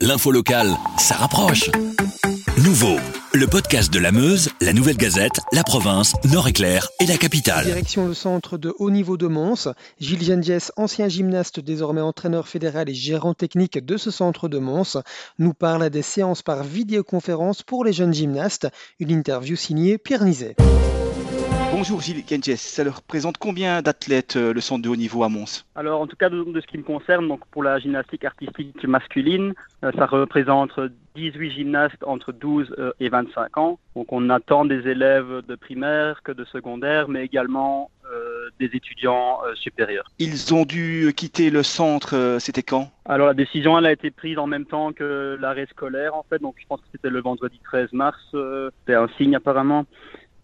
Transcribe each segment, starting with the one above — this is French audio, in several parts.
L'info locale, ça rapproche. Nouveau, le podcast de la Meuse, la Nouvelle Gazette, la province, Nord-Éclair et la capitale. Direction le centre de haut niveau de Mons. Gilles Gendiès, ancien gymnaste, désormais entraîneur fédéral et gérant technique de ce centre de Mons, nous parle des séances par vidéoconférence pour les jeunes gymnastes. Une interview signée Pierre Nizet. Bonjour Gilles Gendiès, ça leur représente combien d'athlètes euh, le centre de haut niveau à Mons? Alors en tout cas de, ce qui me concerne, donc pour la gymnastique artistique masculine, euh, ça représente 18 gymnastes entre 12 euh, et 25 ans. Donc on attend des élèves de primaire que de secondaire, mais également des étudiants supérieurs. Ils ont dû quitter le centre, c'était quand? Alors la décision elle a été prise en même temps que l'arrêt scolaire en fait, donc je pense que c'était le vendredi 13 mars, c'était un signe apparemment.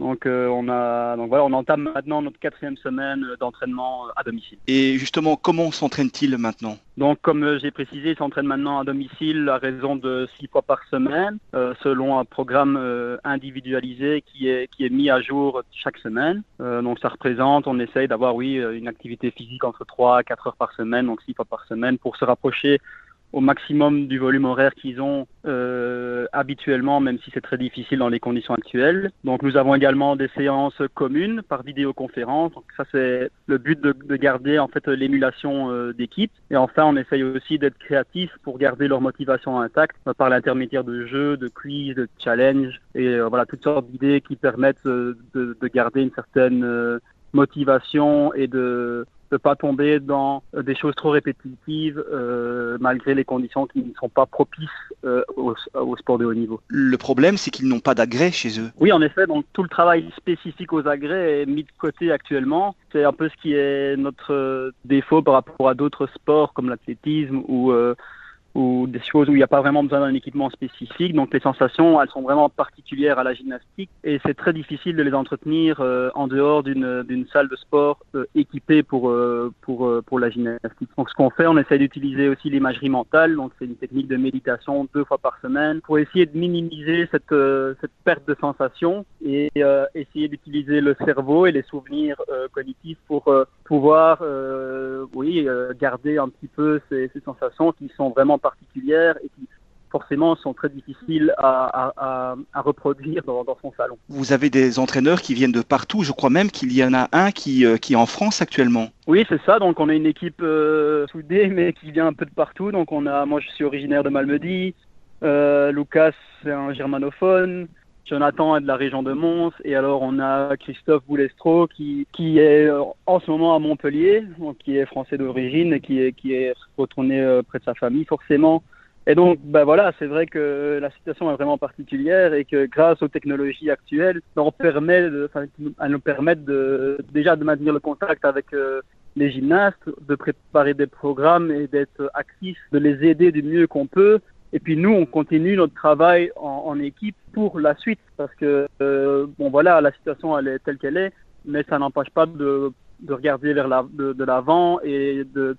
Donc euh, on a donc voilà, on entame maintenant notre quatrième semaine d'entraînement à domicile. Et justement, comment s'entraîne-t-il maintenant? Donc comme euh, j'ai précisé, il s'entraîne maintenant à domicile à raison de six fois par semaine, euh, selon un programme individualisé qui est qui est mis à jour chaque semaine. donc ça représente, on essaye d'avoir oui une activité physique entre 3 à 4 heures par semaine, donc six fois par semaine, pour se rapprocher au maximum du volume horaire qu'ils ont euh, habituellement, même si c'est très difficile dans les conditions actuelles. Donc nous avons également des séances communes par vidéoconférence. Donc ça c'est le but de, de, garder en fait l'émulation euh, d'équipe. Et enfin on essaye aussi d'être créatif pour garder leur motivation intacte euh, par l'intermédiaire de jeux, de quiz, de challenges et euh, voilà toutes sortes d'idées qui permettent de, de, garder une certaine motivation et de ne pas tomber dans euh, des choses trop répétitives euh, malgré les conditions qui ne sont pas propices euh, au, sport de haut niveau. Le problème, c'est qu'ils n'ont pas d'agrès chez eux. Oui, en effet, donc tout le travail spécifique aux agrès est mis de côté actuellement. C'est un peu ce qui est notre défaut par rapport à d'autres sports comme l'athlétisme ou ou des choses où il n'y a pas vraiment besoin d'un équipement spécifique. Donc les sensations, elles sont vraiment particulières à la gymnastique et c'est très difficile de les entretenir euh, en dehors d'une salle de sport euh, équipée pour, euh, pour, pour la gymnastique. Donc ce qu'on fait, on essaie d'utiliser aussi l'imagerie mentale. Donc c'est une technique de méditation deux fois par semaine pour essayer de minimiser cette, cette perte de sensations et essayer d'utiliser le cerveau et les souvenirs cognitifs pour pouvoir oui, garder un petit peu ces, ces sensations qui sont vraiment particulières et qui forcément sont très difficiles à, reproduire dans, son salon. Vous avez des entraîneurs qui viennent de partout, je crois même qu'il y en a un qui, euh, qui est en France actuellement. Oui, c'est ça, donc on a une équipe euh, soudée mais qui vient un peu de partout. Donc on a, moi je suis originaire de Malmedy, euh, Lucas c'est un germanophone, Jonathan est de la région de Mons et alors on a Christophe Boulestro qui, qui est euh, en ce moment à Montpellier, qui est français d'origine et qui est, qui est retourné euh, près de sa famille forcément. Et donc, ben voilà, c'est vrai que la situation est vraiment particulière et que grâce aux technologies actuelles, on permet de, elles nous permettent de, déjà de maintenir le contact avec euh, les gymnastes, de préparer des programmes et d'être actifs, de les aider du mieux qu'on peut et puis nous, on continue notre travail en, équipe pour la suite parce que euh, bon voilà, la situation elle est telle qu'elle est, mais ça n'empêche pas de, de, regarder vers de, l'avant et de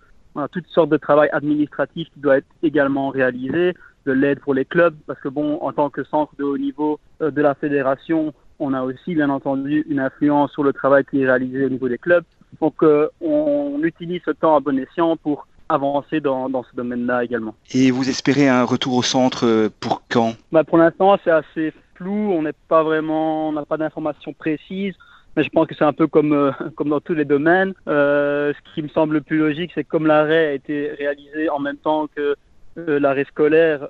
toutes sortes de travail administratif qui doit être également réalisé, de l'aide pour les clubs parce que bon, en tant que centre de haut niveau euh, de la fédération, on a aussi bien entendu une influence sur le travail qui est réalisé au niveau des clubs. Donc euh, on utilise ce temps à bon escient pour avancer dans, dans ce domaine-là également. Et vous espérez un retour au centre euh, pour quand? Bah Pour l'instant, c'est assez flou. On n'est pas vraiment, on n'a pas d'informations précises. Mais je pense que c'est un peu comme, euh, comme dans tous les domaines. Euh, ce qui me semble le plus logique, c'est que comme l'arrêt a été réalisé en même temps que euh, l'arrêt scolaire,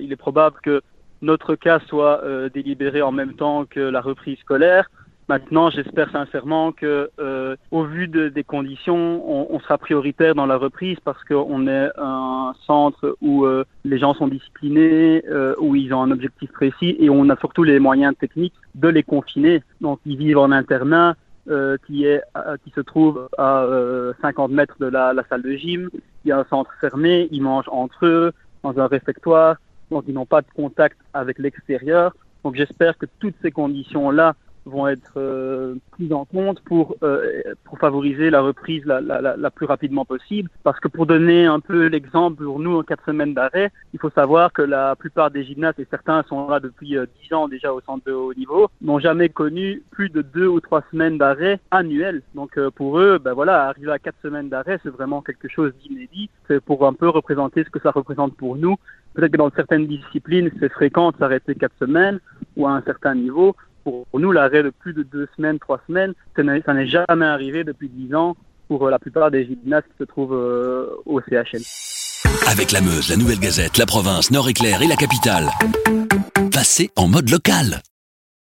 il est probable que notre cas soit délibéré en même temps que la reprise scolaire. Maintenant, j'espère sincèrement que, euh, au vu des conditions, on, sera prioritaire dans la reprise parce qu'on est un centre où euh, les gens sont disciplinés, euh, où ils ont un objectif précis et on a surtout les moyens techniques de les confiner. Donc, ils vivent en internat. qui est qui se trouve à 50 mètres de la, la, salle de gym. Il y a un centre fermé, ils mangent entre eux dans un réfectoire, donc ils n'ont pas de contact avec l'extérieur. Donc j'espère que toutes ces conditions-là vont être euh, prises en compte pour, euh, pour favoriser la reprise la, plus rapidement possible. Parce que pour donner un peu l'exemple pour nous en quatre semaines d'arrêt, il faut savoir que la plupart des gymnastes, et certains sont là depuis euh, dix ans déjà au centre de haut niveau, n'ont jamais connu plus de deux ou trois semaines d'arrêt annuels. Donc pour eux, ben voilà, arriver à quatre semaines d'arrêt, c'est vraiment quelque chose d'inédit. C'est pour un peu représenter ce que ça représente pour nous. Peut-être que dans certaines disciplines, c'est fréquent de s'arrêter quatre semaines ou à un certain niveau pour nous, l'arrêt de plus de deux semaines, trois semaines, ça n'est jamais arrivé depuis dix ans pour euh, la plupart des gymnastes qui se trouvent euh, au CHL. Avec la Meuse, la Nouvelle Gazette, la province, Nord-Éclair et la capitale. Passez en mode local.